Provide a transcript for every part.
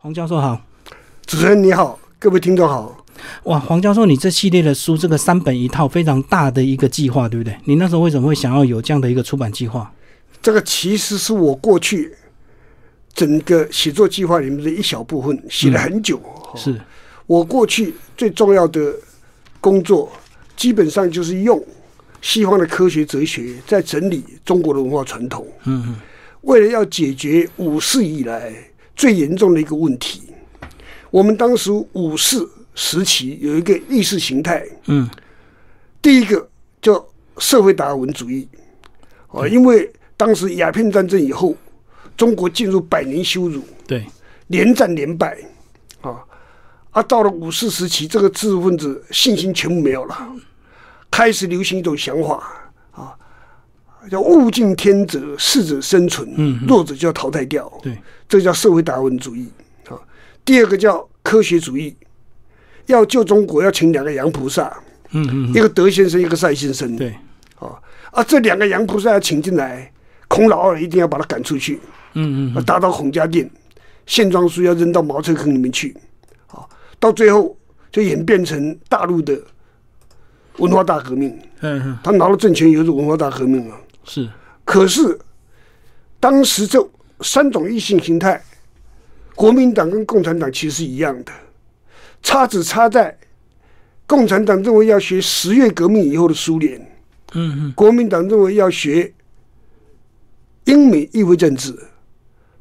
黄教授好，主持人你好，各位听众好。哇，黄教授，你这系列的书，这个三本一套非常大的一个计划，对不对？你那时候为什么会想要有这样的一个出版计划？这个其实是我过去整个写作计划里面的一小部分，写了很久。是我过去最重要的工作，基本上就是用西方的科学哲学在整理中国的文化传统。嗯嗯，为了要解决五四以来最严重的一个问题，我们当时五四时期有一个意识形态，嗯，第一个叫社会达尔文主义，啊，因为当时鸦片战争以后，中国进入百年羞辱，对，连战连败，啊，啊，到了五四时期，这个知识分子信心全部没有了，开始流行一种想法。啊，叫物竞天择，适者生存，嗯弱者就要淘汰掉，对，这叫社会达尔文主义。啊。第二个叫科学主义，要救中国要请两个洋菩萨，嗯嗯，一个德先生，一个赛先生，对，啊啊，这两个洋菩萨要请进来，孔老二一定要把他赶出去，嗯嗯啊，打倒孔家店，线装书要扔到茅厕坑里面去，啊，到最后就演变成大陆的文化大革命。嗯嗯，他拿了政权以后是文化大革命了。是，可是当时这三种异性形态，国民党跟共产党其实是一样的，差只差在共产党认为要学十月革命以后的苏联，嗯嗯，国民党认为要学英美议会政治，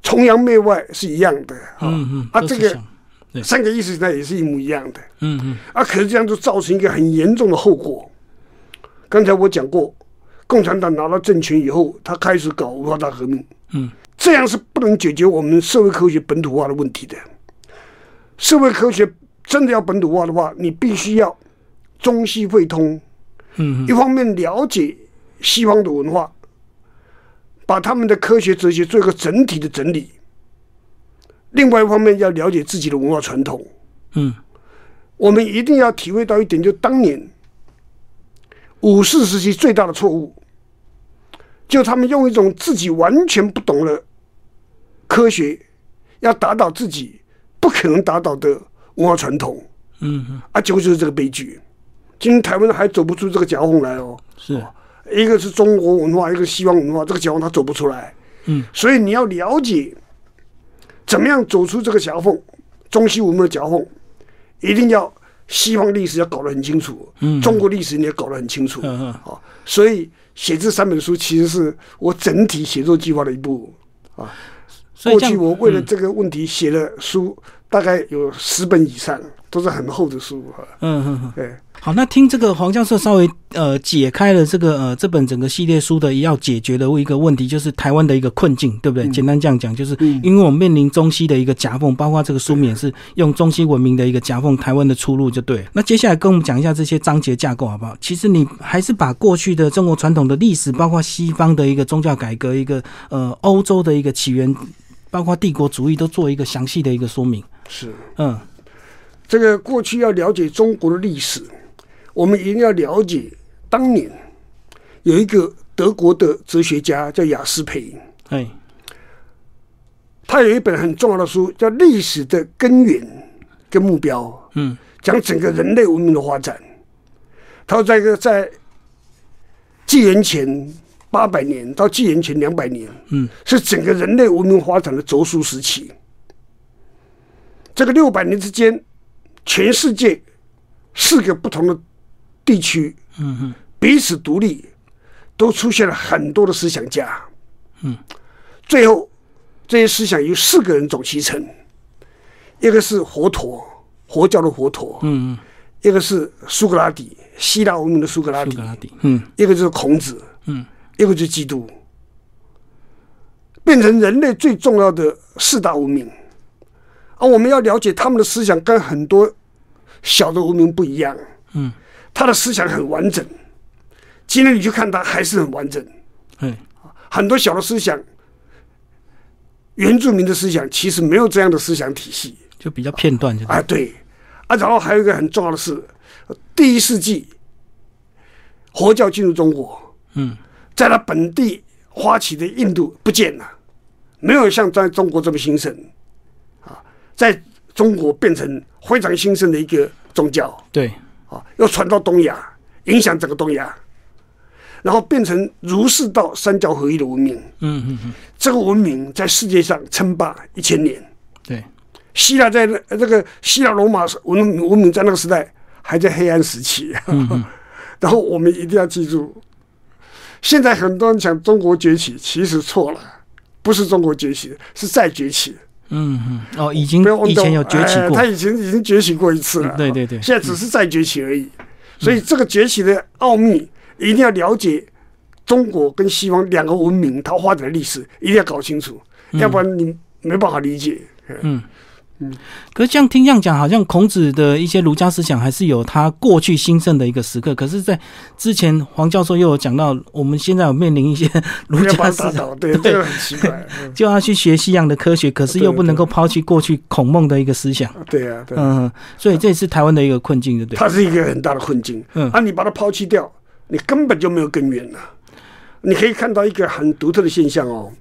崇洋媚外是一样的。啊嗯嗯，啊，这个三个意识形态也是一模一样的。嗯嗯，啊，可是这样就造成一个很严重的后果。刚才我讲过，共产党拿到政权以后，他开始搞文化大革命，嗯，这样是不能解决我们社会科学本土化的问题的。社会科学真的要本土化的话，你必须要中西汇通，嗯。一方面了解西方的文化，把他们的科学哲学做一个整体的整理；另外一方面要了解自己的文化传统。嗯。我们一定要体会到一点，就当年五四时期最大的错误，就他们用一种自己完全不懂的科学，要打倒自己不可能打倒的文化传统。嗯嗯，啊，结果就是这个悲剧。今天台湾还走不出这个夹缝来哦，是，一个是中国文化，一个西方文化，这个夹缝它走不出来。嗯，所以你要了解怎么样走出这个夹缝，中西文化的夹缝，一定要西方历史要搞得很清楚，嗯。中国历史你也搞得很清楚。嗯嗯，啊，所以写这三本书其实是我整体写作计划的一部。过所以这样去我为了这个问题写了书，大概有十本以上，都是很厚的书哈。嗯嗯嗯。对，好，那听这个黄教授稍微呃解开了这个呃这本整个系列书的要解决的一个问题，就是台湾的一个困境，对不对？简单这样讲，就是嗯因为我们面临中西的一个夹缝，包括这个书名也是用中西文明的一个夹缝，台湾的出路就对了。那接下来跟我们讲一下这些章节架构好不好？其实你还是把过去的中国传统的历史，包括西方的一个宗教改革，一个呃欧洲的一个起源，包括帝国主义，都做一个详细的一个说明。是嗯这个过去要了解中国的历史，我们一定要了解当年有一个德国的哲学家叫雅斯培，哎他有一本很重要的书叫《历史的根源跟目标》，嗯讲整个人类文明的发展。他说，在一个在纪元前八百年到纪元前两百年，嗯是整个人类文明发展的轴数时期。这个六百年之间，全世界四个不同的地区嗯嗯彼此独立，都出现了很多的思想家。嗯，最后这些思想由四个人总其成，一个是佛陀，佛教的佛。陀；嗯嗯，一个是苏格拉底，希腊文明的苏格拉底。苏格；拉底，嗯。一个就是孔子；嗯。一个就是基督，变成人类最重要的四大文明。而我们要了解他们的思想跟很多小的文明不一样，嗯，他的思想很完整。今天你去看他还是很完整，嗯很多小的思想，原住民的思想其实没有这样的思想体系。就比较片段，就啊，对。啊，然后还有一个很重要的是，第一世纪佛教进入中国，嗯。在他本地发起的印度不见了，没有像在中国这么兴盛。啊。在中国变成非常兴盛的一个宗教对，啊，又传到东亚，影响整个东亚，然后变成儒释道三教合一的文明。嗯嗯嗯，这个文明在世界上称霸一千年。对，希腊在那呃这个希腊罗马文文明在那个时代还在黑暗时期，然后我们一定要记住，现在很多人讲中国崛起，其实错了，不是中国崛起，是再崛起。嗯嗯，哦，已经不要忘掉以前有崛起过哎他，以前已经崛起过一次了。对对对现在只是再崛起而已。所以这个崛起的奥秘，一定要了解中国跟西方两个文明它发展的历史，一定要搞清楚，要不然你没办法理解。可是这样听这样讲，好像孔子的一些儒家思想还是有他过去兴盛的一个时刻。可是，在之前黄教授又有讲到，我们现在有面临一些 儒家思想，对，这个很奇怪。嗯就要去学西洋的科学，可是又不能够抛弃过去孔孟的一个思想。对啊，对啊，嗯，所以这也是台湾的一个困境，对不对？它是一个很大的困境。嗯啊，你把它抛弃掉，你根本就没有根源了。你可以看到一个很独特的现象哦，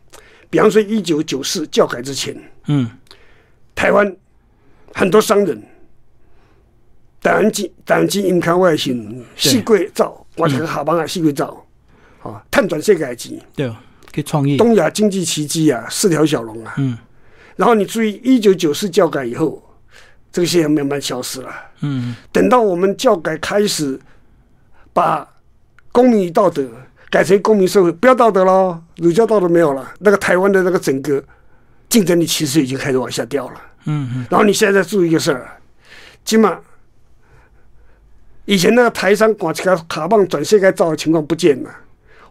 比方说一九九四教改之前，嗯台湾很多商人，台湾进台湾进银行外形四贵造，我这个下班啊四贵造，啊，探转世界级，对哦，可以创业。东亚经济奇迹啊，四条小龙啊。嗯然后你注意，一九九四教改以后，这个现象慢慢消失了。嗯等到我们教改开始，把公民与道德改成公民社会，不要道德喽，儒家道德没有了，那个台湾的那个整个竞争力其实已经开始往下掉了。嗯嗯，然后你现在再注意一个事儿，起码以前那个台商管这个卡棒转世界造的情况不见了，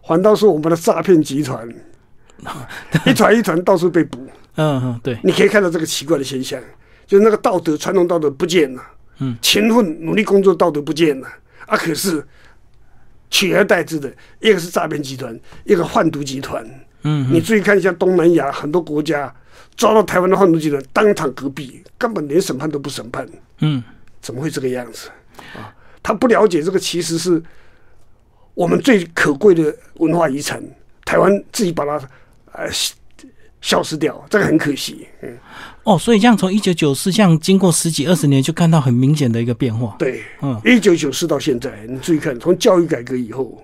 反倒是我们的诈骗集团 一团一团到处被捕。嗯嗯，对，你可以看到这个奇怪的现象，就是那个道德传统道德不见了，嗯，勤奋努力工作道德不见了啊，可是取而代之的一个是诈骗集团，一个贩毒集团。嗯你注意看一下东南亚很多国家抓到台湾的贩毒集团，当场隔壁，根本连审判都不审判，嗯。怎么会这个样子？啊？他不了解这个其实是我们最可贵的文化遗产，台湾自己把它呃消失掉，这个很可惜。嗯，哦，所以这样从一九九四这样经过十几二十年，就看到很明显的一个变化。对，嗯，一九九四到现在，你注意看，从教育改革以后，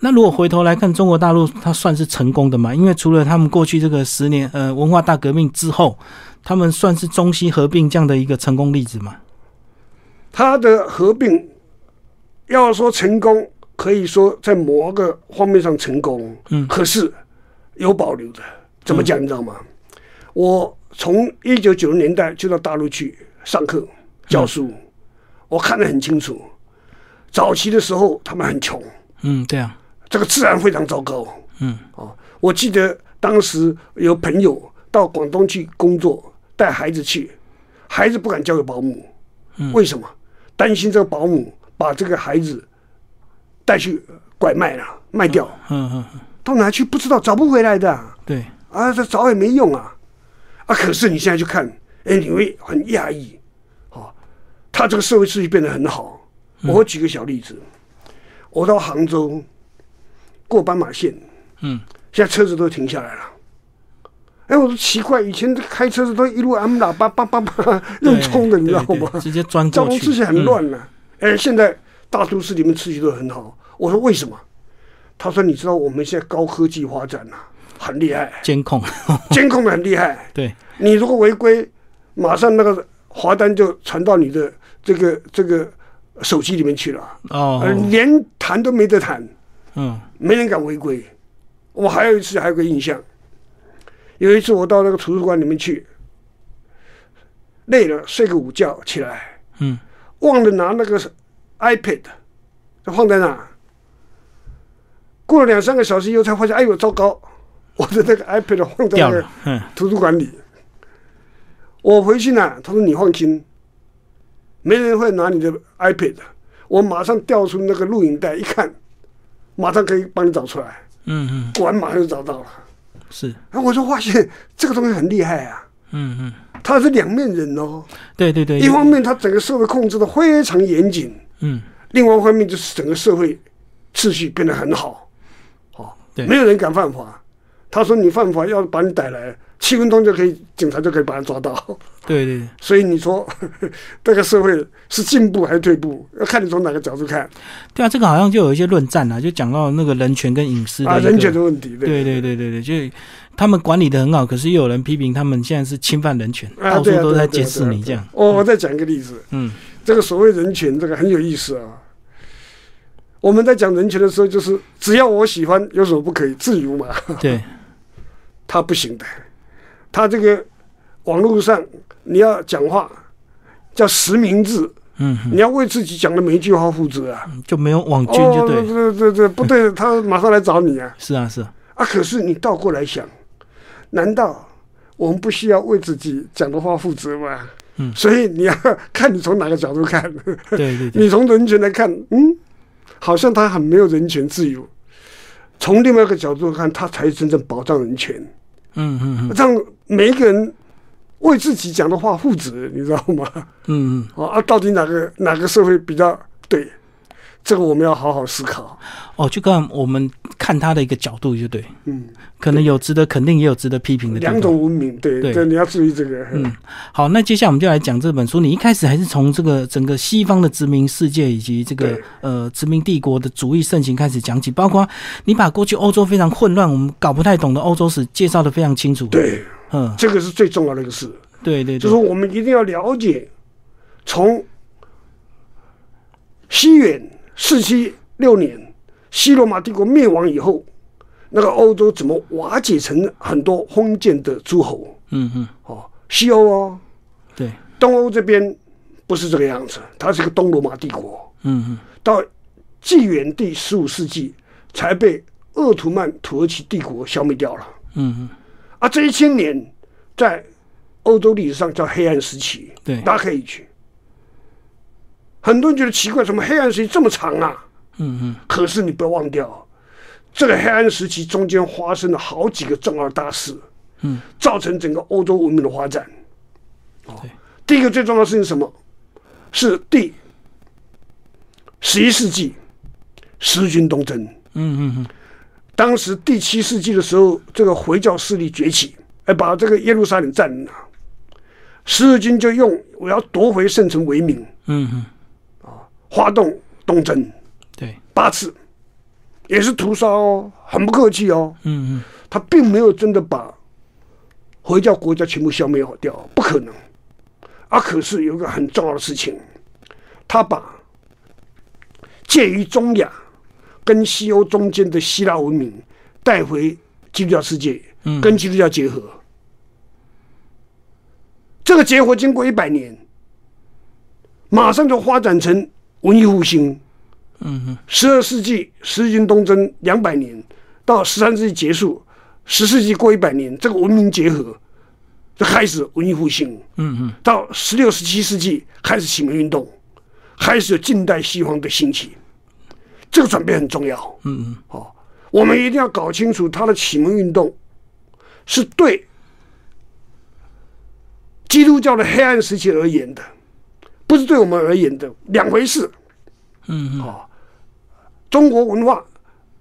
那如果回头来看中国大陆，它算是成功的嘛？因为除了他们过去这个十年呃文化大革命之后，他们算是中西合并这样的一个成功例子嘛？它的合并要说成功，可以说在某个方面上成功，嗯可是有保留的。怎么讲？你知道吗？我从一九九零年代就到大陆去上课教书，我看得很清楚。早期的时候，他们很穷，嗯，对啊，这个自然非常糟糕。嗯，哦，我记得当时有朋友到广东去工作，带孩子去，孩子不敢交给保姆，为什么？担心这个保姆把这个孩子带去拐卖了，卖掉，嗯嗯嗯，到哪去不知道，找不回来的啊，对，啊这找也没用啊，啊，可是你现在去看，哎，你会很讶异，哦，他这个社会秩序变得很好。我会举个小例子，我到杭州过斑马线，嗯，现在车子都停下来了。哎，我说奇怪，以前这开车子都一路按喇叭，叭叭叭用冲的，你知道吗？直接钻交过去，通秩序很嗯乱了、哎、现在大都市里面秩序都很好。我说为什么？他说你知道我们现在高科技发展啊，很厉害，监控，监控的很厉害。对，你如果违规，马上那个罚单就传到你的这个这个手机里面去了，哦。呃，，连谈都没得谈，嗯。没人敢违规。我还有一次还有个印象，有一次我到那个图书馆里面去，累了睡个午觉起来，嗯，忘了拿那个 iPad，就放在那。过了两三个小时以后，才发现，哎呦，糟糕！我的那个 iPad 放在图书馆里。我回去呢，他说你放心，没人会拿你的 iPad。我马上调出那个录影带，一看，马上可以帮你找出来。嗯嗯，果然马上就找到了。是，啊，我就发现这个东西很厉害啊，嗯嗯，他是两面人哦。对对对，一方面，他整个社会控制的非常严谨；嗯另外一方面，就是整个社会秩序变得很好。哦，对没有人敢犯法。他说你犯法，要把你逮来，七分钟就可以，警察就可以把他抓到。对对对，所以你说 这个社会是进步还是退步，要看你从哪个角度看对啊，这个好像就有一些论战啊，就讲到那个人权跟隐私的啊，人权的问题。对对对对对，就他们管理的很好，可是又有人批评他们现在是侵犯人权，啊，到处都在监视你这样。我我再讲一个例子，嗯这个所谓人权，这个很有意思啊。我们在讲人权的时候，就是只要我喜欢，有什么不可以？自由嘛。对，他不行的，他这个网络上你要讲话叫实名制，嗯，你要为自己讲的每一句话负责啊。就没有网军就对，对，这这这不对，他马上来找你啊是啊是啊，啊！可是你倒过来想，难道我们不需要为自己讲的话负责吗？嗯所以你要看你从哪个角度看。对对对，你从人权来看，嗯，好像他很没有人权自由。从另外一个角度看，他才是真正保障人权，嗯嗯嗯让每一个人为自己讲的话负责，你知道吗？嗯嗯，啊，啊到底哪个哪个社会比较对？这个我们要好好思考。哦，就看我们看他的一个角度就对，嗯，可能有值得肯定，也有值得批评的地两。种文明，对对对，你要注意这个。嗯，好，那接下来我们就来讲这本书。你一开始还是从这个整个西方的殖民世界以及这个呃殖民帝国的主义盛行开始讲起，包括你把过去欧洲非常混乱、我们搞不太懂的欧洲史介绍的非常清楚。，对，嗯，这个是最重要的一个事，对对对，就是我们一定要了解，从西元四七六年西罗马帝国灭亡以后，那个欧洲怎么瓦解成很多封建的诸侯？嗯嗯，哦，西欧哦，对，东欧这边不是这个样子，它是个东罗马帝国，嗯嗯。到纪元第十五世纪才被鄂图曼土耳其帝国消灭掉了。嗯嗯，啊，这一千年在欧洲历史上叫黑暗时期，对。大家可以去。很多人觉得奇怪，怎么黑暗时期这么长啊？嗯嗯，可是你不要忘掉，这个黑暗时期中间发生了好几个重要大事，嗯，造成整个欧洲文明的发展。哦，第一个最重要的事情是什么？是第十一世纪十字军东征。嗯嗯嗯，当时第七世纪的时候，这个回教势力崛起，哎，把这个耶路撒冷占领了。十字军就用我要夺回圣城为名，嗯嗯，发动东征对，八次，也是屠杀哦，很不客气哦。嗯嗯，他并没有真的把回教国家全部消灭掉，不可能。啊，可是有一个很重要的事情，他把介于中亚跟西欧中间的希腊文明带回基督教世界，嗯跟基督教结合。这个结合经过一百年，马上就发展成文艺复兴。嗯嗯，十二世纪十字军东征两百年，到十三世纪结束，十世纪过一百年，这个文明结合就开始文艺复兴。嗯嗯，到十六、十七世纪开始启蒙运动，开始有近代西方的兴起，这个转变很重要。嗯嗯，哦，我们一定要搞清楚，它的启蒙运动是对基督教的黑暗时期而言的，不是对我们而言的，两回事。嗯嗯，哦，中国文化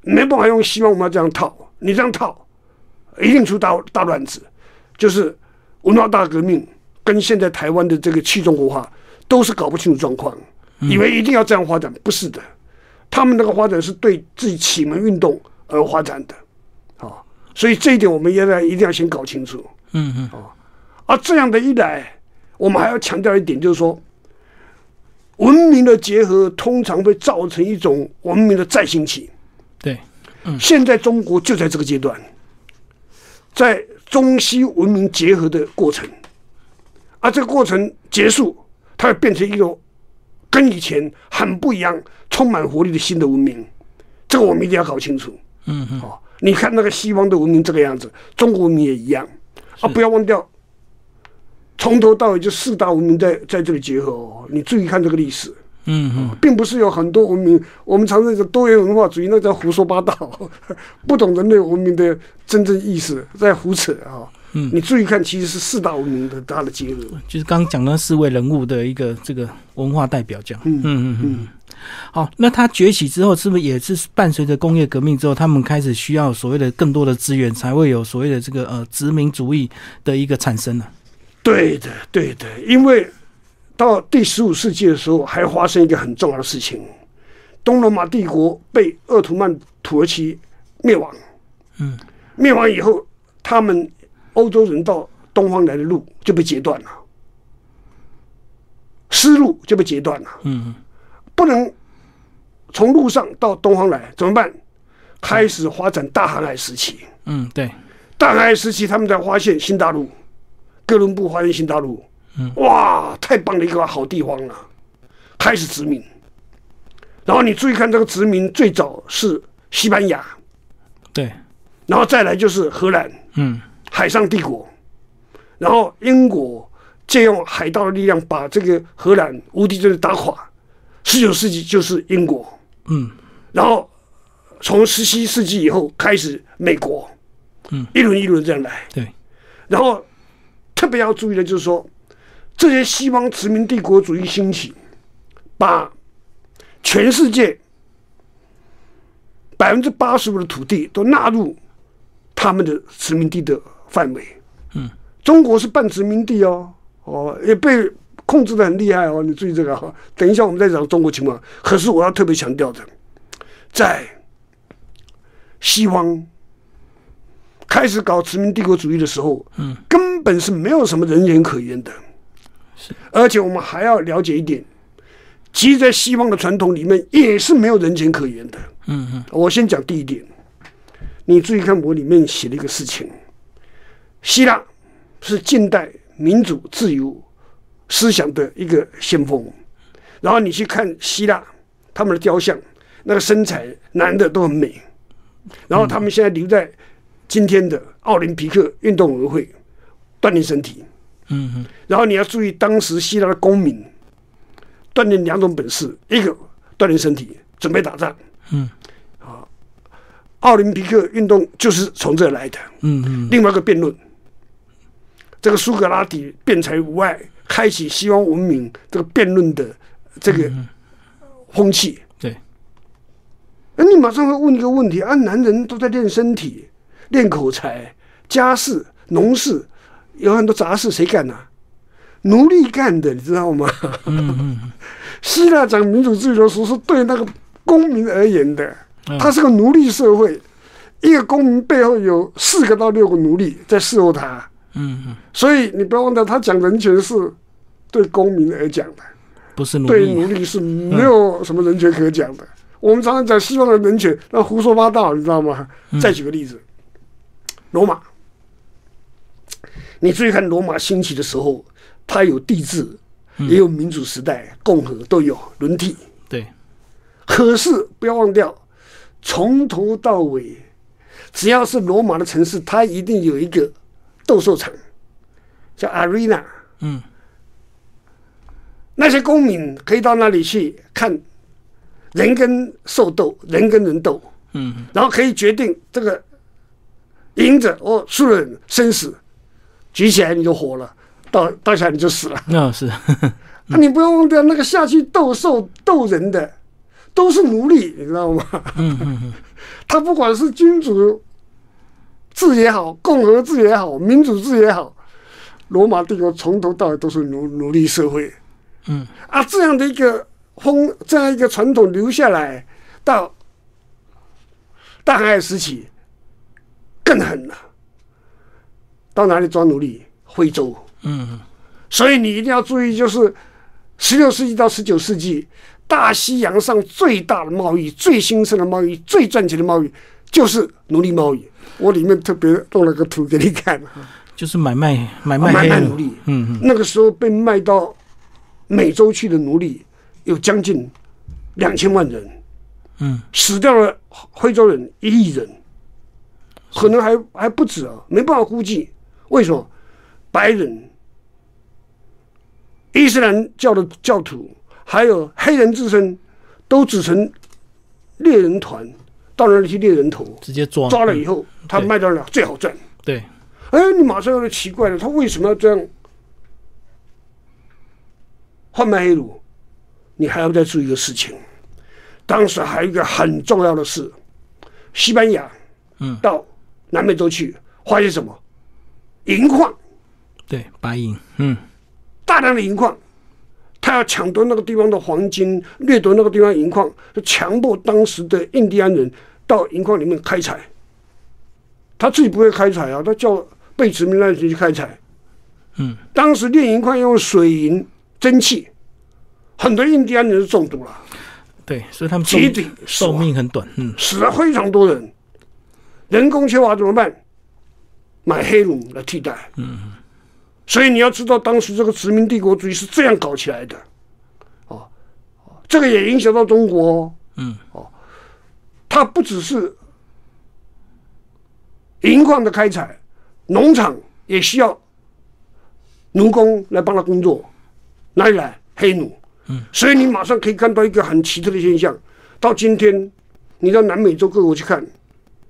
没办法用西方文化这样套，你这样套，一定出大大乱子。就是文化大革命跟现在台湾的这个去中国化都是搞不清楚状况，以为一定要这样发展，不是的，他们那个发展是对自己启蒙运动而发展的，啊、所以这一点我们现在一定要先搞清楚。嗯嗯，而这样的一来，我们还要强调一点，就是说，文明的结合通常会造成一种文明的再兴起。对，现在中国就在这个阶段，在中西文明结合的过程，而这个过程结束，它会变成一个跟以前很不一样、充满活力的新的文明。这个我们一定要搞清楚。嗯嗯，哦，你看那个西方的文明这个样子，中国文明也一样啊！不要忘掉，从头到尾就四大文明在在这里结合哦。你注意看这个历史，嗯嗯，并不是有很多文明，我们常说的多元文化主义，那叫胡说八道，不懂人类文明的真正意思，在胡扯啊！嗯你注意看，其实是四大文明的它的结合。就是刚刚讲的四位人物的一个这个文化代表这样。嗯嗯嗯嗯。好，那它崛起之后，是不是也是伴随着工业革命之后，他们开始需要所谓的更多的资源，才会有所谓的这个呃殖民主义的一个产生呢？对的，对的，因为到第十五世纪的时候，还发生一个很重要的事情：东罗马帝国被鄂图曼土耳其灭亡。嗯，灭亡以后，他们欧洲人到东方来的路就被截断了，丝路就被截断了。嗯不能从路上到东方来，怎么办？开始发展大航海时期。嗯，对，大航海时期，他们才发现新大陆，哥伦布发现新大陆，嗯。哇，太棒的一个好地方了，开始殖民。然后你注意看，这个殖民最早是西班牙，对，然后再来就是荷兰，嗯。海上帝国，然后英国借用海盗的力量把这个荷兰无敌军打垮。十九世纪就是英国，嗯。然后从十七世纪以后开始美国，嗯，一轮一轮这样来。对，然后特别要注意的就是说，这些西方殖民帝国主义兴起，把全世界百分之八十五的土地都纳入他们的殖民地的范围。嗯，中国是半殖民地哦，哦，也被控制的很厉害哦。你注意这个哈，等一下我们再讲中国情况。可是我要特别强调的，在西方开始搞殖民帝国主义的时候，嗯，根本是没有什么人权可言的。是而且我们还要了解一点，其实，在西方的传统里面也是没有人权可言的。嗯嗯我先讲第一点，你注意看我里面写了一个事情：希腊是近代民主自由思想的一个先锋。然后你去看希腊他们的雕像，那个身材男的都很美。然后他们现在留在今天的奥林匹克运动委员会锻炼身体。嗯嗯然后你要注意，当时希腊的公民锻炼两种本事：一个锻炼身体，准备打仗；嗯啊奥林匹克运动就是从这来的。嗯嗯，另外一个辩论，这个苏格拉底辩才无碍，开启西方文明这个辩论的这个风气。对，那你马上会问一个问题：啊，男人都在练身体、练口才、家事、农事，有很多杂事，谁干呢、奴隶干的，你知道吗？嗯嗯希腊讲民主自由的时候，是对那个公民而言的，嗯。他是个奴隶社会，一个公民背后有四个到六个奴隶在伺候他，嗯嗯，所以你不要忘掉，他讲人权是对公民而讲的，不是奴对，奴隶是没有什么人权可讲的。我们常常讲西方的人权，那胡说八道，你知道吗？再举个例子，罗马，你注意看罗马兴起的时候，它有帝制，也有民主时代、共和都有轮替。对，可是不要忘掉，从头到尾，只要是罗马的城市，它一定有一个斗兽场，叫 arena。嗯。那些公民可以到那里去看人跟兽斗，人跟人斗，嗯。然后可以决定这个赢者哦输的人生死，举起来你就活了，倒倒下来你就死了。那是，那、你不要忘掉，那个下去斗兽斗人的都是奴隶，你知道吗？嗯嗯嗯，他不管是君主制也好，共和制也好，民主制也好，罗马帝国从头到尾都是奴奴隶社会。嗯啊，这样的一个风，这样一个传统留下来，到大航海时期更狠了。到哪里抓奴隶？非洲。嗯所以你一定要注意，就是十六世纪到十九世纪，大西洋上最大的贸易、最兴盛的贸易、最赚钱的贸易，就是奴隶贸易。我里面特别弄了个图给你看，就是买卖买卖买卖奴隶。嗯嗯那个时候被卖到美洲去的奴隶有将近两千万人，嗯死掉了非洲人一亿人，可能还还不止啊，没办法估计。为什么？白人、伊斯兰教的教徒，还有黑人自身，都组成猎人团，到那里去猎人头，直接抓抓了以后，他卖到了最好赚。对，哎，你马上有点奇怪了，他为什么要这样贩卖黑奴？你还要再注意一个事情，当时还有一个很重要的事，西班牙，嗯，到南美洲去，发现什么？银矿，对，白银，嗯，大量的银矿，他要抢夺那个地方的黄金，掠夺那个地方银矿，就强迫当时的印第安人到银矿里面开采。他自己不会开采啊，他叫被殖民的人去开采。嗯，当时炼银矿用水银蒸汽，很多印第安人是中毒了，对，所以他们集体寿命很短，嗯，死了非常多人。人工缺乏怎么办？买黑奴来替代。嗯，所以你要知道，当时这个殖民帝国主义是这样搞起来的。哦，哦这个也影响到中国哦。嗯，哦，它不只是银矿的开采，农场也需要奴工来帮他工作，哪里来？黑奴。嗯，所以你马上可以看到一个很奇特的现象。到今天，你到南美洲各国去看，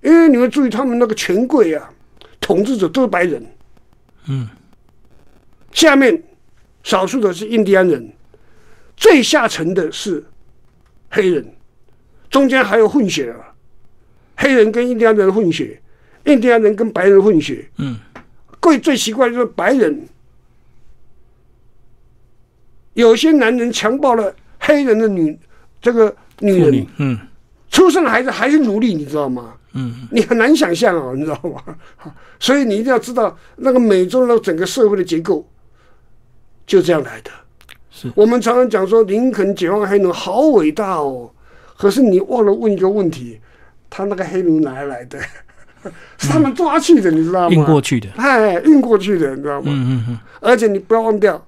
哎，你们注意他们那个权贵啊，统治者都是白人。嗯，下面少数的是印第安人，最下层的是黑人，中间还有混血啊，黑人跟印第安人混血，印第安人跟白人混血。嗯，最最奇怪的就是白人，有些男人强暴了黑人的女这个女人，，嗯出生的孩子还是奴隶，你知道吗？嗯，你很难想象哦，你知道吗？所以你一定要知道那个美洲的整个社会的结构就这样来的。是我们常常讲说林肯解放黑奴好伟大哦，可是你忘了问一个问题：他那个黑奴哪里来的？是他们抓去的，你知道吗？运过去的，哎，运过去的，你知道吗？嗯嗯嗯，而且你不要忘掉，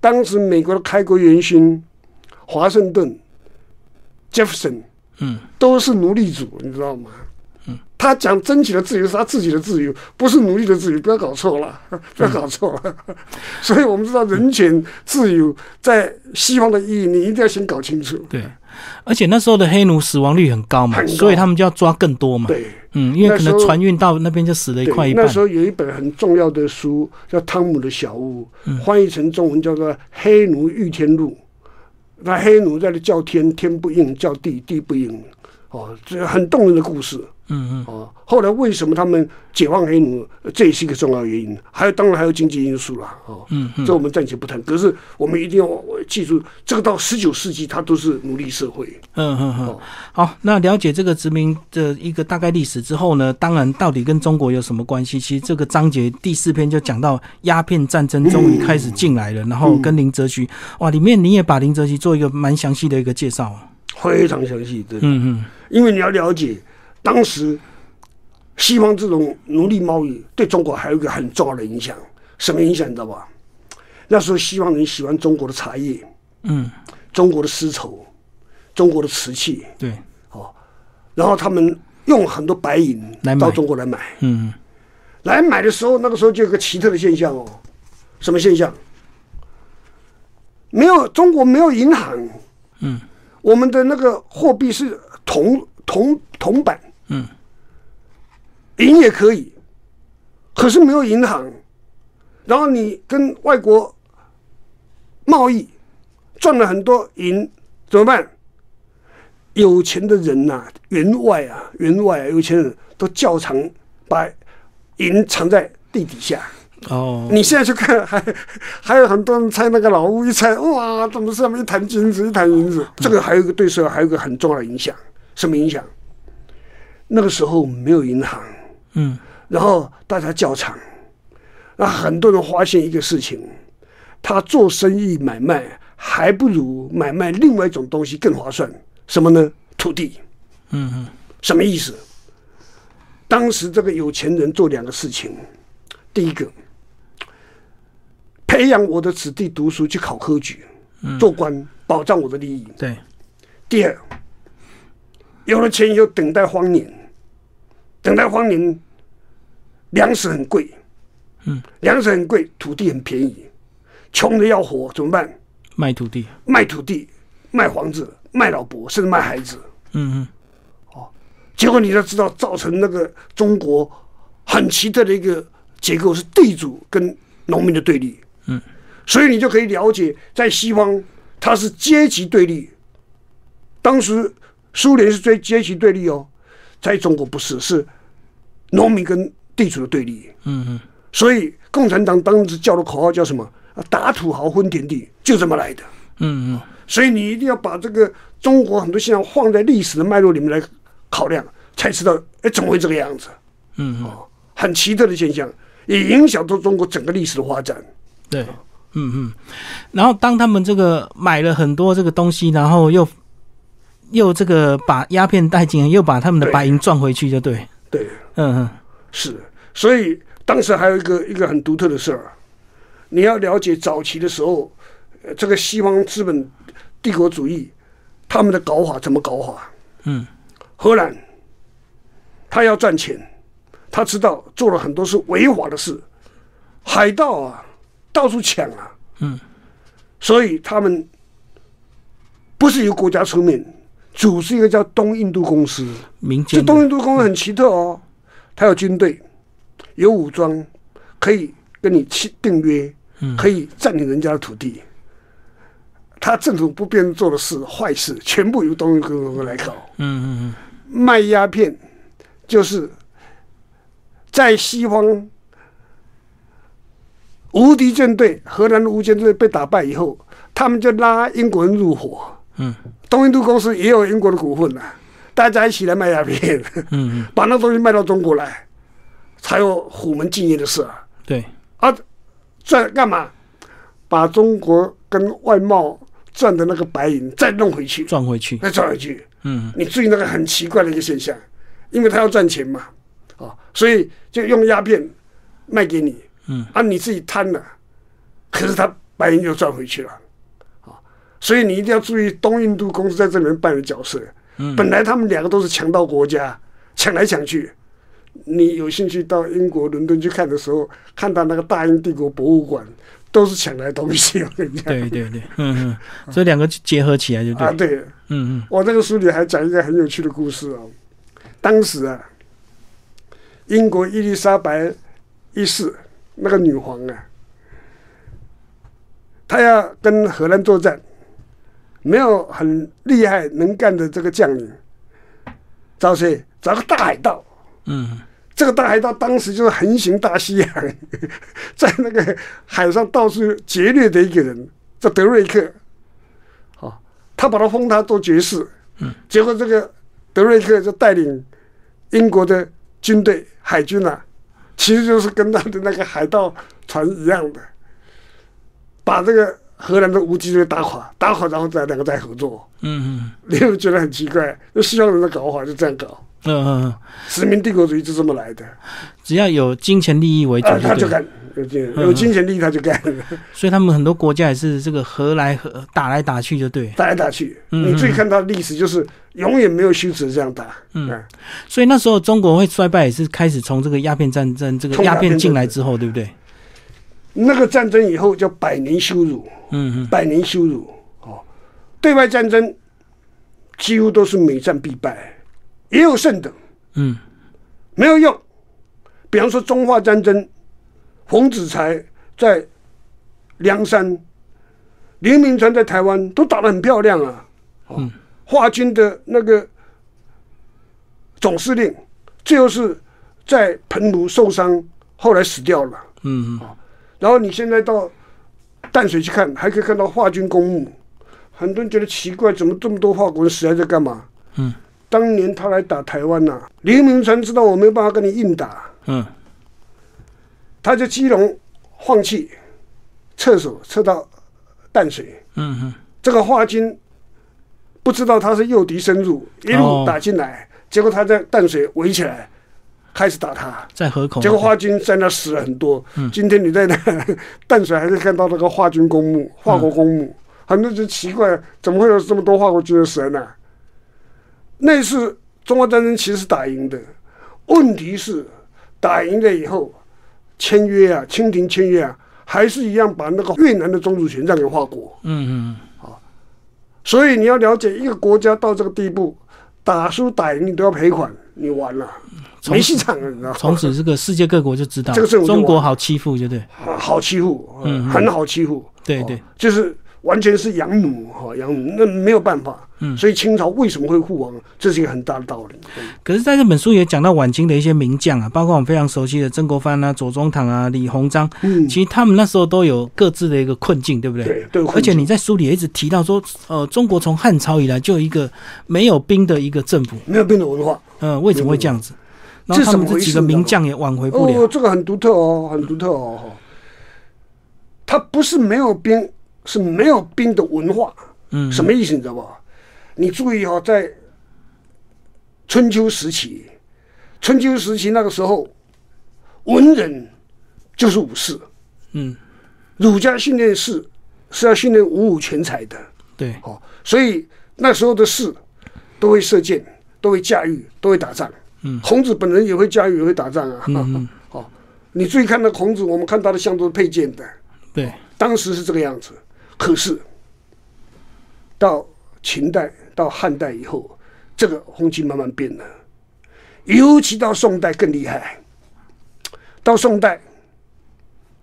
当时美国的开国元勋华盛顿、Jefferson，嗯，都是奴隶主，你知道吗？嗯，他讲争取的自由是他自己的自由，不是奴隶的自由，不要搞错了，不要搞错了。所以我们知道人权、自由在西方的意义，你一定要先搞清楚。对。而且那时候的黑奴死亡率很高嘛，高所以他们就要抓更多嘛。对嗯，因为可能船运到那边就死了一块一对，半那时。候有一本很重要的书叫《汤姆的小屋》，嗯翻译成中文叫做《黑奴御天录》。那黑奴在那叫天，天不应；叫地，地不应。哦，这很动人的故事。嗯嗯，哦，后来为什么他们解放黑奴，这也是一个重要原因。还有，当然还有经济因素啦。哦，嗯嗯这我们暂且不谈。可是我们一定要记住，这个到十九世纪，它都是奴隶社会。嗯嗯嗯哦，好，那了解这个殖民的一个大概历史之后呢，当然到底跟中国有什么关系？其实这个章节第四篇就讲到鸦片战争终于开始进来了，然后跟林则徐，哇，里面你也把林则徐做一个蛮详细的一个介绍。非常详细对。嗯嗯因为你要了解，当时西方这种奴隶贸易对中国还有一个很重要的影响，什么影响你知道吧？那时候西方人喜欢中国的茶叶、嗯，中国的丝绸、中国的瓷器，对，然后他们用很多白银来到中国来买。嗯来买的时候，那个时候就有个奇特的现象哦，什么现象？没有中国没有银行，嗯，我们的那个货币是铜铜铜板，嗯，银也可以，可是没有银行，然后你跟外国贸易赚了很多银，怎么办？有钱的人呐、员外啊，员外啊，有钱人都较常把银藏在地底下。哦，你现在去看，还 还有很多人拆那个老屋，一拆哇，怎么上面一坛金子，一坛银子？这个还有一个对社会还有一个很重要的影响，什么影响？那个时候没有银行，嗯然后大家较场，那很多人发现一个事情，他做生意买卖还不如买卖另外一种东西更划算，什么呢？土地。嗯嗯什么意思？当时这个有钱人做两个事情，第一个，培养我的子弟读书去考科举，做官，保障我的利益。对，第二，有了钱以后等待荒年，等待荒年，粮食很贵，嗯，粮食很贵，土地很便宜，穷的要活怎么办？卖土地。卖土地，卖房子，卖老婆，甚至卖孩子。嗯嗯哦结果你要知道，造成那个中国很奇特的一个结构是地主跟农民的对立。嗯，所以你就可以了解，在西方它是阶级对立，当时苏联是追阶级对立哦，在中国不是，是农民跟地主的对立。嗯嗯，所以共产党当时叫的口号叫什么？打土豪分田地，就这么来的。嗯嗯，所以你一定要把这个中国很多现象放在历史的脉络里面来考量，才知道哎怎么会这个样子。嗯嗯，很奇特的现象，也影响到中国整个历史的发展。对，嗯嗯。然后当他们这个买了很多这个东西，然后又又这个把鸦片带进来，又把他们的白银赚回去，就对。对，嗯嗯是，所以当时还有一个一个很独特的事儿，你要了解早期的时候，呃这个西方资本帝国主义他们的搞法怎么搞法？嗯，荷兰他要赚钱，他知道做了很多是违法的事，海盗啊到处抢啊，嗯，所以他们不是由国家出面，组织一个叫东印度公司。民间这东印度公司很奇特哦，它有军队，有武装，可以跟你签订约，可以占领人家的土地。他政府不便做的事、坏事，全部由东印度公司来搞。嗯嗯嗯卖鸦片就是在西方无敌舰队，荷兰的无敌舰队被打败以后，他们就拉英国人入伙。嗯东印度公司也有英国的股份呐、大家一起来卖鸦片，嗯嗯，把那东西卖到中国来，才有虎门禁烟的事啊！对，啊，赚干嘛？把中国跟外贸赚的那个白银再弄回去，赚回去。再赚回去。嗯你注意那个很奇怪的一个现象，因为他要赚钱嘛，啊，所以就用鸦片卖给你，嗯，啊，你自己贪了，可是他白银又赚回去了，啊，所以你一定要注意东印度公司在这里面扮演的角色。嗯本来他们两个都是强盗国家，抢来抢去。你有兴趣到英国伦敦去看的时候，看到那个大英帝国博物馆，都是抢来的东西。我跟你讲，对对对，嗯嗯，这两个结合起来就对。啊，对，嗯嗯我这个书里还讲一个很有趣的故事哦。当时啊，英国伊丽莎白一世那个女皇啊，她要跟荷兰作战，没有很厉害能干的这个将领，找谁？找个大海盗。嗯这个大海盗当时就是横行大西洋，在那个海上到处劫掠的一个人，叫德瑞克。好，他把他封他做爵士，嗯结果这个德瑞克就带领英国的军队海军啊，其实就是跟他的那个海盗船一样的，把这个荷兰的无机队打垮，打垮然后再两个再合作。嗯嗯你有有觉得很奇怪？就西方人的搞法就这样搞，嗯嗯嗯，殖民帝国主义就这么来的。只要有金钱利益为主啊，他就就对了。干，有金有金钱利益他就干，所以他们很多国家也是这个和来和打来打去就对。打来打去。嗯你最看到的历史就是永远没有休止这样打。嗯啊所以那时候中国会衰败，也是开始从这个鸦片战争，这个鸦片进来之后，对不对？那个战争以后叫百年羞辱，嗯嗯百年羞辱。哦，对外战争几乎都是每战必败，也有胜的，嗯没有用。比方说中华战争，冯子材在梁山，林明传在台湾都打得很漂亮啊。哦，华军的那个总司令，最后是在澎湖受伤，后来死掉了。嗯嗯然后你现在到淡水去看，还可以看到华军公墓。很多人觉得奇怪，怎么这么多华国人死在这干嘛？嗯，当年他来打台湾呐、林明传知道我没有办法跟你硬打，嗯他就基隆放弃，厕所撤到淡水。嗯嗯这个华军不知道他是诱敌深入，一哦路打进来，结果他在淡水围起来，开始打他。在河口。结果华军在那死了很多。嗯今天你在那淡水还是看到那个华军公墓、华国公墓，很多人奇怪，怎么会有这么多华国军的死呢、那次中国战争其实是打赢的，问题是打赢了以后签约啊，清廷签约啊，还是一样把那个越南的宗主权让给华国。嗯嗯所以你要了解一个国家到这个地步，打输打赢你都要赔款，你完了，没戏场了，你知道？从此这个世界各国就知道这个政府就中国好欺负，对不对？啊好欺负，嗯嗯很好欺负。对对哦，就是完全是养奴哈，养奴那没有办法。嗯，所以清朝为什么会覆亡，这是一个很大的道理。可是，在这本书也讲到晚清的一些名将啊，包括我们非常熟悉的曾国藩啊、左宗棠啊、李鸿章，嗯，其实他们那时候都有各自的一个困境，对不对？对，对。而且你在书里也一直提到说，呃，中国从汉朝以来就有一个没有兵的一个政府，没有兵的文化。嗯，为什么会这样子？然后他们这几个名将也挽回不了。哦，这个很独特哦，很独特哦。他不是没有兵，是没有兵的文化。嗯，什么意思？你知道不？你注意哈，在春秋时期，春秋时期那个时候，文人就是武士。嗯，儒家训练士是要训练五武全才的。对，哦，所以那时候的士都会射箭，都会驾驭，都会打仗。嗯，孔子本人也会驾驭，也会打仗啊。嗯好，你注意看那孔子，我们看他的像都是佩剑的。对，当时是这个样子。可是到秦代。到汉代以后，这个风气慢慢变了，尤其到宋代更厉害。到宋代，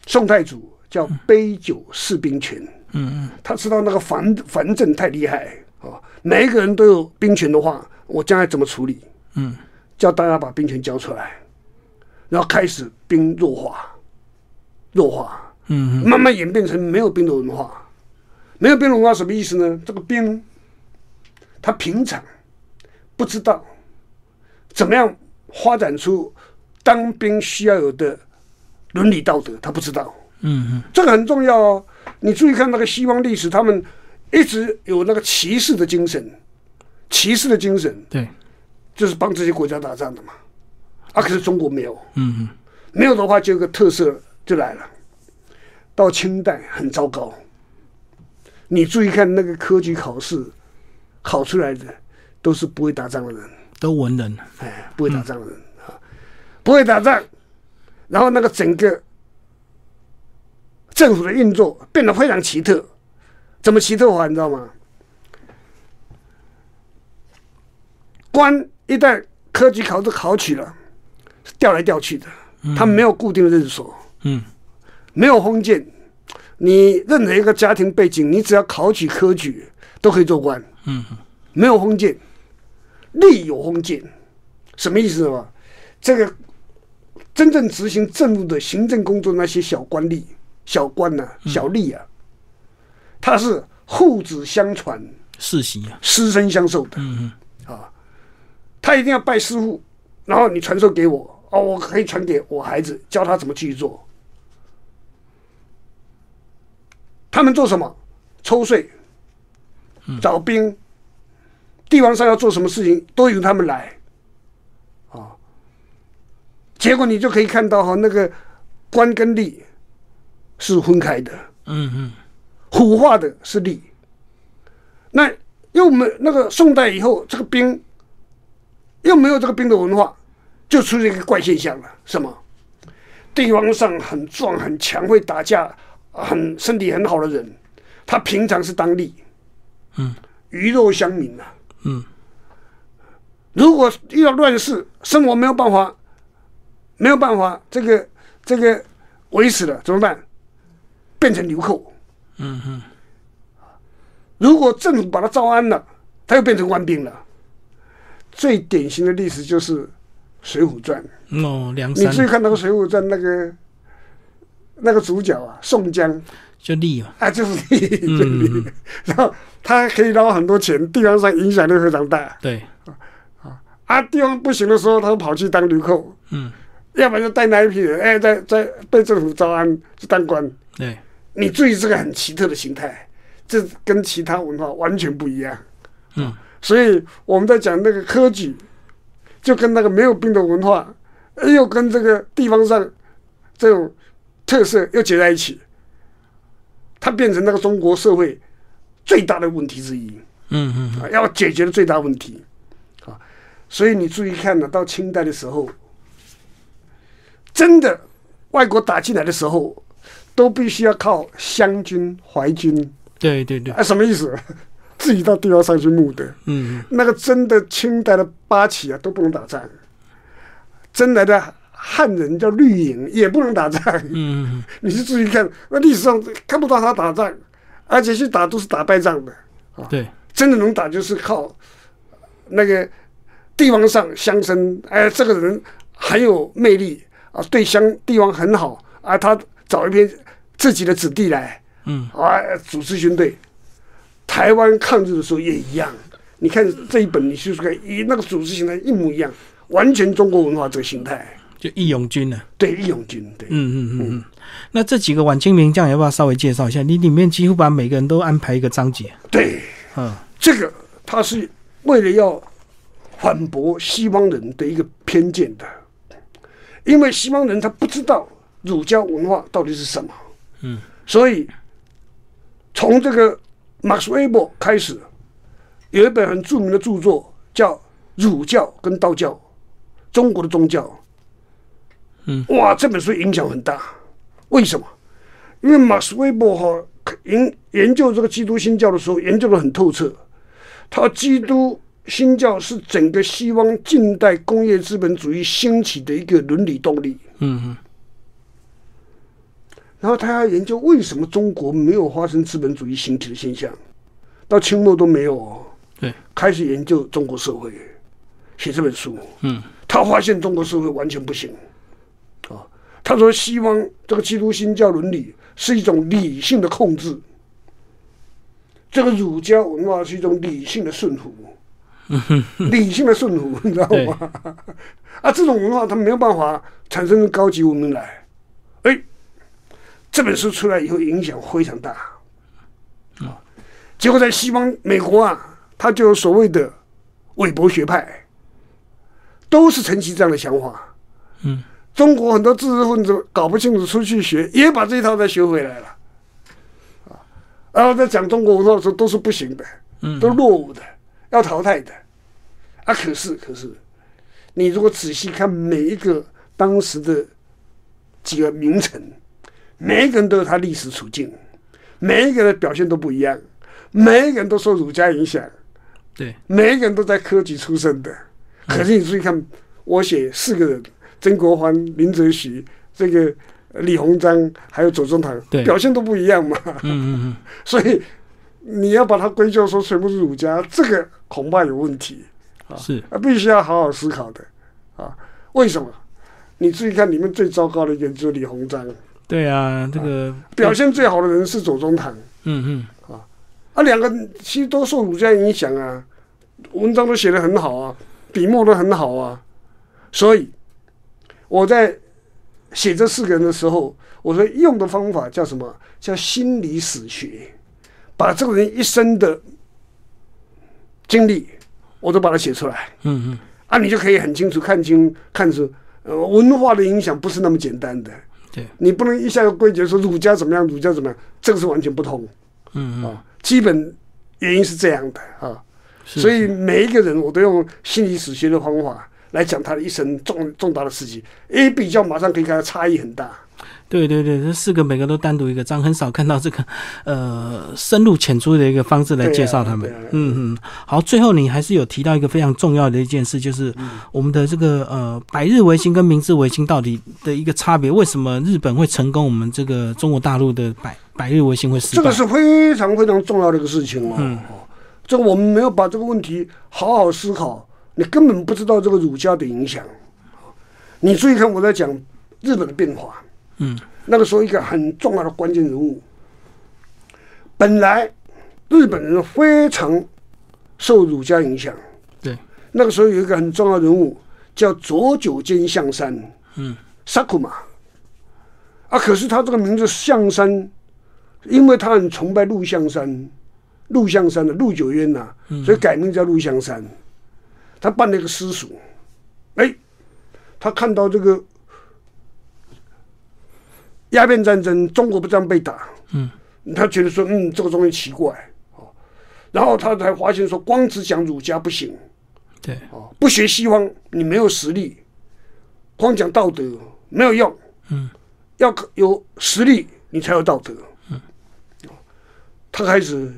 宋太祖叫杯酒释兵权，嗯嗯，他知道那个藩藩镇太厉害啊，每一个人都有兵权的话，我将来怎么处理？嗯，叫大家把兵权交出来，然后开始兵弱化，弱化，嗯嗯，慢慢演变成没有兵的文化。没有兵的文化什么意思呢？这个兵。他平常不知道怎么样发展出当兵需要有的伦理道德，他不知道。嗯嗯，这个很重要哦。你注意看那个西方历史，他们一直有那个骑士的精神，骑士的精神，对，就是帮这些国家打仗的嘛。啊，可是中国没有。嗯嗯，没有的话，就有个特色就来了。到清代很糟糕。你注意看那个科举考试。考出来的都是不会打仗的人，都文人，哎，不会打仗的人啊，不会打仗，然后那个整个政府的运作变得非常奇特，怎么奇特法你知道吗？官一旦科举考试考取了，调来调去的，他没有固定的任所，嗯，没有封建，你任何一个家庭背景，你只要考取科举都可以做官。嗯，没有封建，吏有封建，什么意思嘛？这个真正执行政务的行政工作那些小官吏、小官呐、小吏啊，他是父子相传、世袭啊、师生相授的。嗯嗯，啊，他一定要拜师傅，然后你传授给我，哦，我可以传给我孩子，教他怎么去做。他们做什么？抽税。找兵，帝王上要做什么事情都由他们来，啊，结果你就可以看到哈，那个官跟吏是分开的，嗯嗯，腐化的是吏，那又没那个宋代以后，这个兵又没有这个兵的文化，就出现一个怪现象了，什么？帝王上很壮很强，会打架，很身体很好的人，他平常是当吏。嗯，鱼肉乡民呐。嗯，如果遇到乱世，生活没有办法，没有办法，这个这个维持了怎么办？变成流寇。嗯哼。如果政府把他招安了，他又变成官兵了。最典型的例子就是《水浒传》。哦，梁山。你注意看那个《水浒传》，那个那个主角啊，宋江。就利嘛。啊，就是利，就利。然后。他可以捞很多钱，地方上影响力非常大。对，啊啊，地方不行的时候，他跑去当旅寇。嗯，要不然就带那一批人，哎，在在被政府招安去当官。对，你注意这个很奇特的形态，这跟其他文化完全不一样。嗯，所以我们在讲那个科举，就跟那个没有兵的文化，又跟这个地方上这种特色又结在一起，它变成那个中国社会。最大的问题之一，嗯嗯，啊，要解决的最大问题，啊，所以你注意看呢，到清代的时候，真的外国打进来的时候，都必须要靠湘军、淮军，对对对，啊，什么意思？自己到地方上去募的，嗯，那个真的清代的八旗啊，都不能打仗，真来的汉人叫绿营也不能打仗，嗯，你去注意看，那历史上看不到他打仗。而且去打都是打败仗的，啊，对，真的能打就是靠那个帝王上乡绅，哎，这个人很有魅力啊，对乡帝王很好啊，他找一批自己的子弟来，嗯，啊，组织军队。台湾抗日的时候也一样，你看这一本，你去看，一那个组织形态一模一样，完全中国文化这个形态。就义勇军呢？对，义勇军，对，嗯嗯嗯嗯。那这几个晚清名将要不要稍微介绍一下？你里面几乎把每个人都安排一个章节。对，嗯，这个他是为了要反驳西方人的一个偏见的，因为西方人他不知道儒家文化到底是什么，嗯，所以从这个马克思韦伯开始，有一本很著名的著作叫《儒教跟道教：中国的宗教》。嗯，哇，这本书影响很大，为什么？因为马斯威伯哈研研究这个基督新教的时候，研究的很透彻。他基督新教是整个西方近代工业资本主义兴起的一个伦理动力。嗯嗯。然后他要研究为什么中国没有发生资本主义兴起的现象，到清末都没有。哦。对，开始研究中国社会，写这本书。嗯，他发现中国社会完全不行。他说：“西方这个基督新教伦理是一种理性的控制，这个儒家文化是一种理性的顺服，理性的顺服，你知道吗？啊，这种文化它没有办法产生高级文明来。哎，这本书出来以后影响非常大，啊，结果在西方美国啊，他就有所谓的韦伯学派，都是承袭这样的想法，嗯。”中国很多知识分子搞不清楚，出去学也把这一套再学回来了，啊，然后在讲中国文化的时候都是不行的，嗯，都落伍的，要淘汰的，啊，可是可是，你如果仔细看每一个当时的几个名臣，每一个人都有他历史处境，每一个人表现都不一样，每一个人都受儒家影响，对，每一个人都在科举出身的，可是你注意看，我写四个人。曾国藩、林则徐、这个李鸿章，还有左宗棠，表现都不一样嘛。嗯嗯嗯。所以你要把它归咎说全部是儒家，这个恐怕有问题啊。是啊，必须要好好思考的啊。为什么？你注意看，里面最糟糕的一个就是李鸿章。对啊，这个表现最好的人是左宗棠。嗯嗯。啊啊，两个其实都受儒家影响啊，文章都写得很好啊，笔墨都很好啊，所以。我在写这四个人的时候，我说用的方法叫什么？叫心理史学，把这个人一生的经历，我都把它写出来。嗯嗯，啊，你就可以很清楚看清看出，呃，文化的影响不是那么简单的。对，你不能一下就归结说儒家怎么样，儒家怎么样，这个是完全不同。嗯嗯，基本原因是这样的啊，所以每一个人我都用心理史学的方法。来讲他的一生重重大的事情，一比较马上可以看到差异很大。对对对，这四个每个都单独一个章，很少看到这个呃深入浅出的一个方式来介绍他们。嗯嗯，好，最后你还是有提到一个非常重要的一件事，就是我们的这个呃百日维新跟明治维新到底的一个差别，为什么日本会成功，我们这个中国大陆的百百日维新会失败？这个是非常非常重要的一个事情哦。嗯，这个我们没有把这个问题好好思考。你根本不知道这个儒家的影响，你注意看我在讲日本的变化，嗯，那个时候一个很重要的关键人物，本来日本人非常受儒家影响，对，那个时候有一个很重要人物叫左九间象山，嗯，萨库玛，啊，可是他这个名字象山，因为他很崇拜陆象山，陆象山的陆九渊呐，所以改名叫陆象山。他办了一个私塾，哎，他看到这个鸦片战争，中国不这样被打，嗯，他觉得说，嗯，这个东西奇怪，哦，然后他才发现说，光只讲儒家不行，对，哦，不学西方，你没有实力，光讲道德没有用，嗯，要有实力，你才有道德，嗯，他开始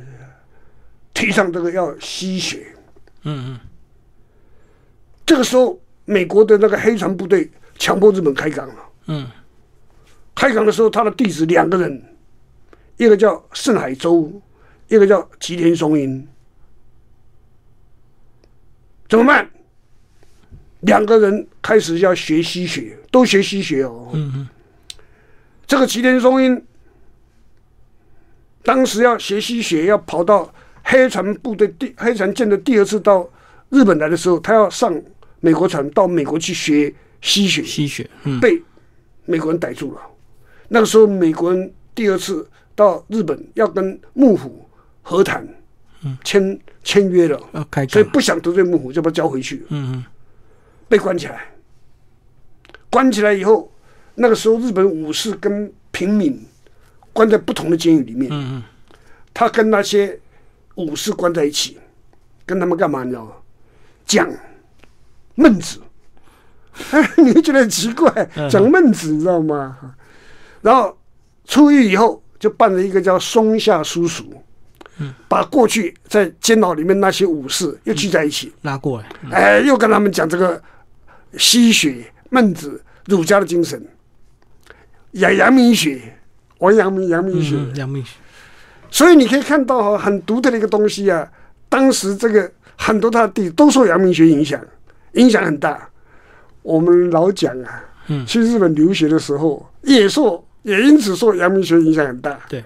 提倡这个要西学，嗯嗯。这个时候，美国的那个黑船部队强迫日本开港了。嗯，开港的时候，他的弟子两个人，一个叫盛海洲，一个叫吉田松阴。怎么办？两个人开始要学西学，都学西学哦。嗯嗯这个吉田松阴当时要学西学，要跑到黑船部队第黑船舰的第二次到日本来的时候，他要上美国船到美国去学吸血，吸血，嗯被美国人逮住了。那个时候，美国人第二次到日本要跟幕府和谈，签签约了，要开所以，不想得罪幕府，就把他交回去，嗯嗯被关起来。关起来以后，那个时候日本武士跟平民关在不同的监狱里面，嗯嗯他跟那些武士关在一起，跟他们干嘛？你知道吗？讲孟子，你会觉得很奇怪，嗯。讲孟子，你知道吗？然后出狱以后，就办了一个叫松下书塾，把过去在监牢里面那些武士又聚在一起，拉过来，嗯。哎，又跟他们讲这个吸血、孟子、儒家的精神，阳阳明学，王阳明、阳明学。嗯，杨明，所以你可以看到哈，很独特的一个东西啊。当时这个很多他的弟都受阳明学影响，影响很大。我们老蒋啊，嗯去日本留学的时候也受，也因此受阳明学影响很大。对，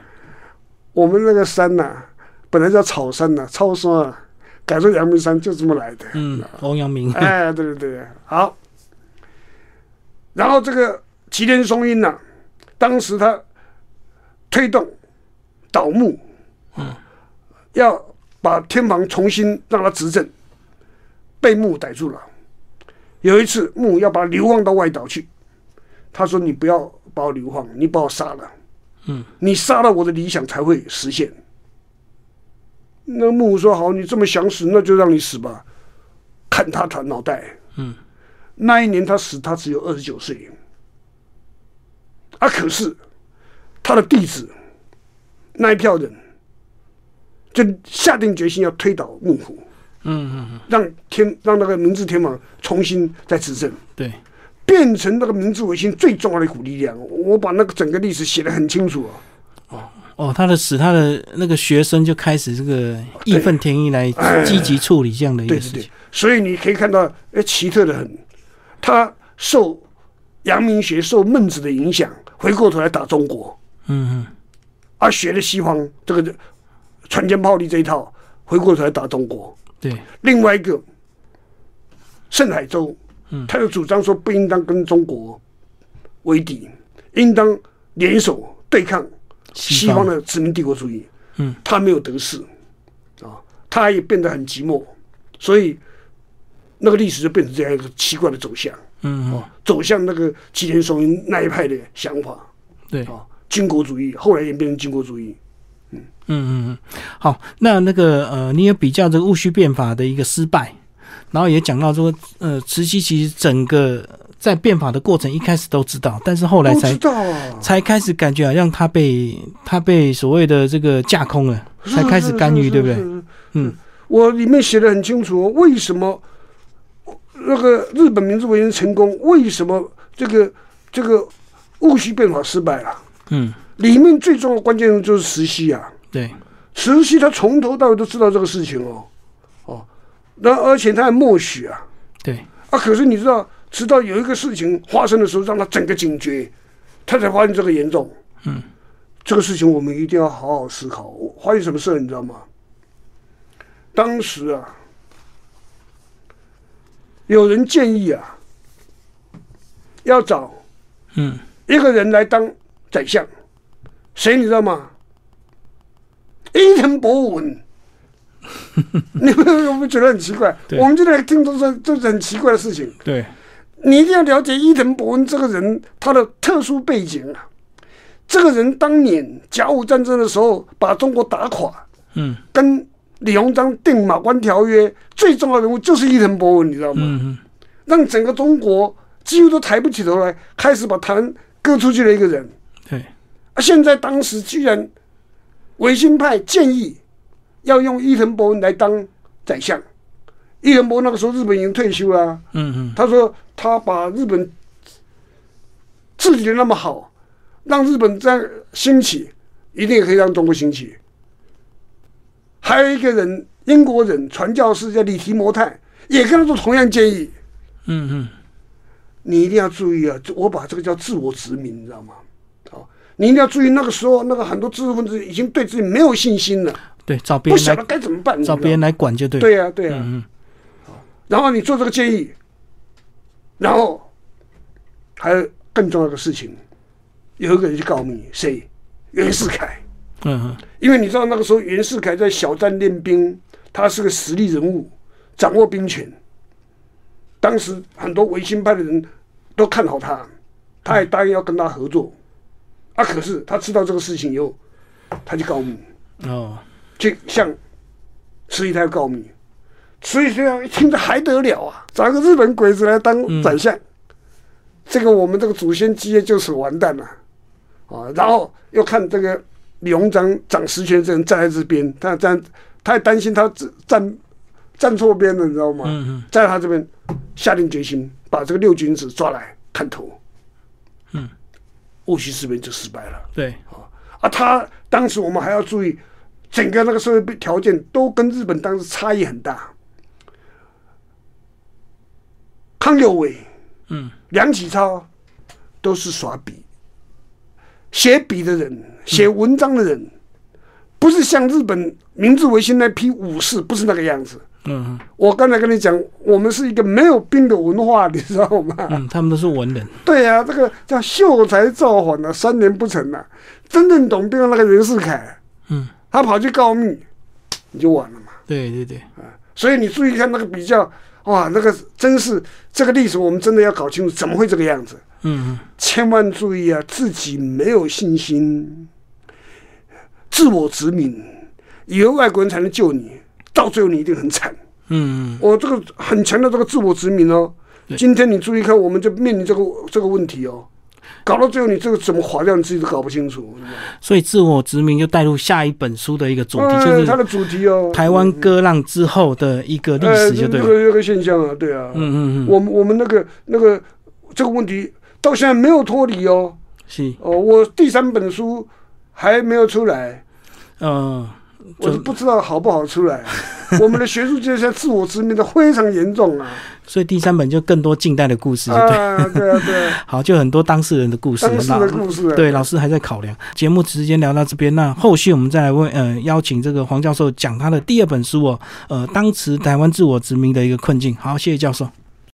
我们那个山呐、本来叫草山呐、超山啊，改做阳明山就这么来的。嗯，王阳明，哎，对对对，好。然后这个吉田松阴呐、当时他推动倒幕，嗯要把天皇重新让他执政，被幕逮住了。有一次，木要把他流放到外岛去，他说：“你不要把我流放，你把我杀了，嗯，你杀了我的理想才会实现。”那幕说：“好，你这么想死，那就让你死吧。”砍他他脑袋。嗯，那一年他死，他只有二十九岁。啊，可是他的弟子那一票人就下定决心要推倒幕府，嗯嗯嗯，让天让那个明治天皇重新再执政，对，变成那个明治维新最重要的一股力量。我把那个整个历史写得很清楚哦。哦，他的使他的那个学生就开始这个义愤填膺来哎积极处理这样的一对对对。个事情，，所以你可以看到，哎，奇特的很，他受阳明学、受孟子的影响，回过头来打中国，嗯嗯。而，学了西方这个船坚炮利这一套，回过头来打中国。对，另外一个，盛海洲，嗯。他就主张说不应当跟中国为敌，应当联手对抗西方。的殖民帝国主义。嗯，他没有得势啊，他也变得很寂寞，所以那个历史就变成这样一个奇怪的走向嗯走向那个吉田松阴那一派的想法对，啊，军国主义，后来演变成军国主义。嗯嗯嗯，好，那那个呃，你也比较这个戊戌变法的一个失败，然后也讲到说，呃，慈禧其实整个在变法的过程一开始都知道，但是后来才知道啊，才开始感觉好像他被他被所谓的这个架空了，才开始干预，对不对？？嗯，我里面写的很清楚哦，为什么那个日本明治维新成功？为什么这个这个戊戌变法失败了？嗯，里面最重要的关键就是慈禧啊，对，慈禧她从头到尾都知道这个事情哦，哦，那而且她还默许啊，对，啊，可是你知道，直到有一个事情发生的时候，让她整个警觉，她才发现这个严重。嗯，这个事情我们一定要好好思考。我发现什么事你知道吗？当时啊，有人建议啊，要找嗯，一个人来当宰相，谁你知道吗？伊藤博文。你们有没有觉得很奇怪？我们就在听都是这是很奇怪的事情。对，你一定要了解伊藤博文这个人他的特殊背景啊。这个人当年甲午战争的时候把中国打垮，嗯跟李鸿章订马关条约最重要的人物就是伊藤博文，你知道吗？嗯嗯，让整个中国几乎都抬不起头来，开始把台湾割出去的一个人。对，啊，现在当时居然维新派建议要用伊藤博文来当宰相。伊藤博文那个时候日本已经退休了啊、嗯嗯他说他把日本治理的那么好，让日本在兴起，一定也可以让中国兴起。还有一个人，英国人传教士叫李提摩太，也跟他做同样建议。嗯嗯，你一定要注意啊！我把这个叫自我殖民，你知道吗？好，你一定要注意，那个时候那个很多知识分子已经对自己没有信心了，对，找别人来不晓得该怎么办，找别人来管就对。，对呀、对呀、啊嗯然后你做这个建议，然后还有更重要的事情，有一个人去告密，谁？袁世凯。嗯嗯因为你知道那个时候袁世凯在小站练兵，他是个实力人物，掌握兵权。当时很多维新派的人都看好他，他也答应要跟他合作。啊，可是他知道这个事情以后，他就告密，嗯，哦，就向慈禧太后告密。慈禧太后一听这还得了啊，找个日本鬼子来当宰相，这个我们这个祖先基业就是完蛋了啊！然后又看这个李鸿章掌实权这人站在这边，他站，他也担心他站站错边了，你知道吗？嗯嗯在他这边下定决心把这个六君子抓来砍头。嗯，戊戌事变就失败了。对，啊，他当时我们还要注意，整个那个社会条件都跟日本当时差异很大。康有为、嗯梁启超都是耍笔，写笔的人、写文章的人，不是像日本明治维新那批武士，不是那个样子。嗯嗯我刚才跟你讲，我们是一个没有兵的文化，你知道吗？嗯，他们都是文人。对呀、这个叫秀才造反啊，三年不成啊。真正懂兵的那个袁世凯，嗯，他跑去告密，你就完了嘛。对对对，啊所以你注意看那个比较，哇，那个真是这个历史，我们真的要搞清楚，怎么会这个样子？嗯嗯千万注意啊，自己没有信心，自我殖民，以为外国人才能救你，到最后你一定很惨。嗯。嗯，我这个很强的这个自我殖民哦，今天你注意看，我们就面临这个这个问题哦，搞到最后你这个怎么划掉，你自己都搞不清楚。所以自我殖民就带入下一本书的一个主题，嗯就是它的主题哦，台湾割让之后的一个历史，就对了。呃这个这个现象啊，对啊，嗯嗯嗯，我们我们那个那个这个问题到现在没有脱离哦，是，哦，我第三本书还没有出来，呃，我都不知道好不好出来。我们的学术界现在自我殖民的非常严重啊！所以第三本就更多近代的故事，对。啊，对啊，对啊，好，就很多当事人的故事。当时的故事啊，对，老师还在考量。节目时间聊到这边，那后续我们再来问，呃，邀请这个黄教授讲他的第二本书哦，呃，当时台湾自我殖民的一个困境。好，谢谢教授。